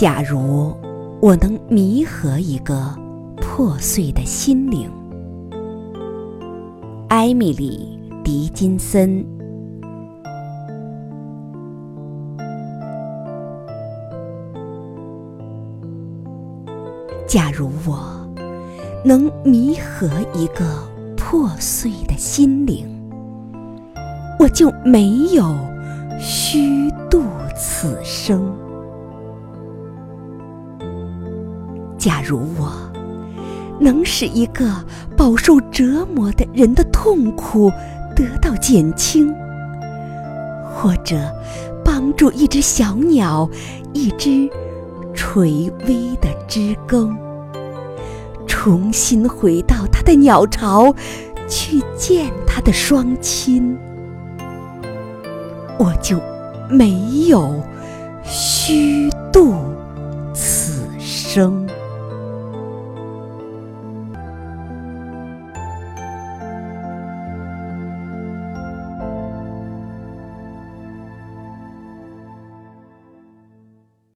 假如我能弥合一个破碎的心灵，艾米丽·狄金森。假如我能弥合一个破碎的心灵，我就没有虚度此生。假如我能使一个饱受折磨的人的痛苦得到减轻，或者帮助一只小鸟、一只垂危的知更，重新回到它的鸟巢去见它的双亲，我就没有虚度此生。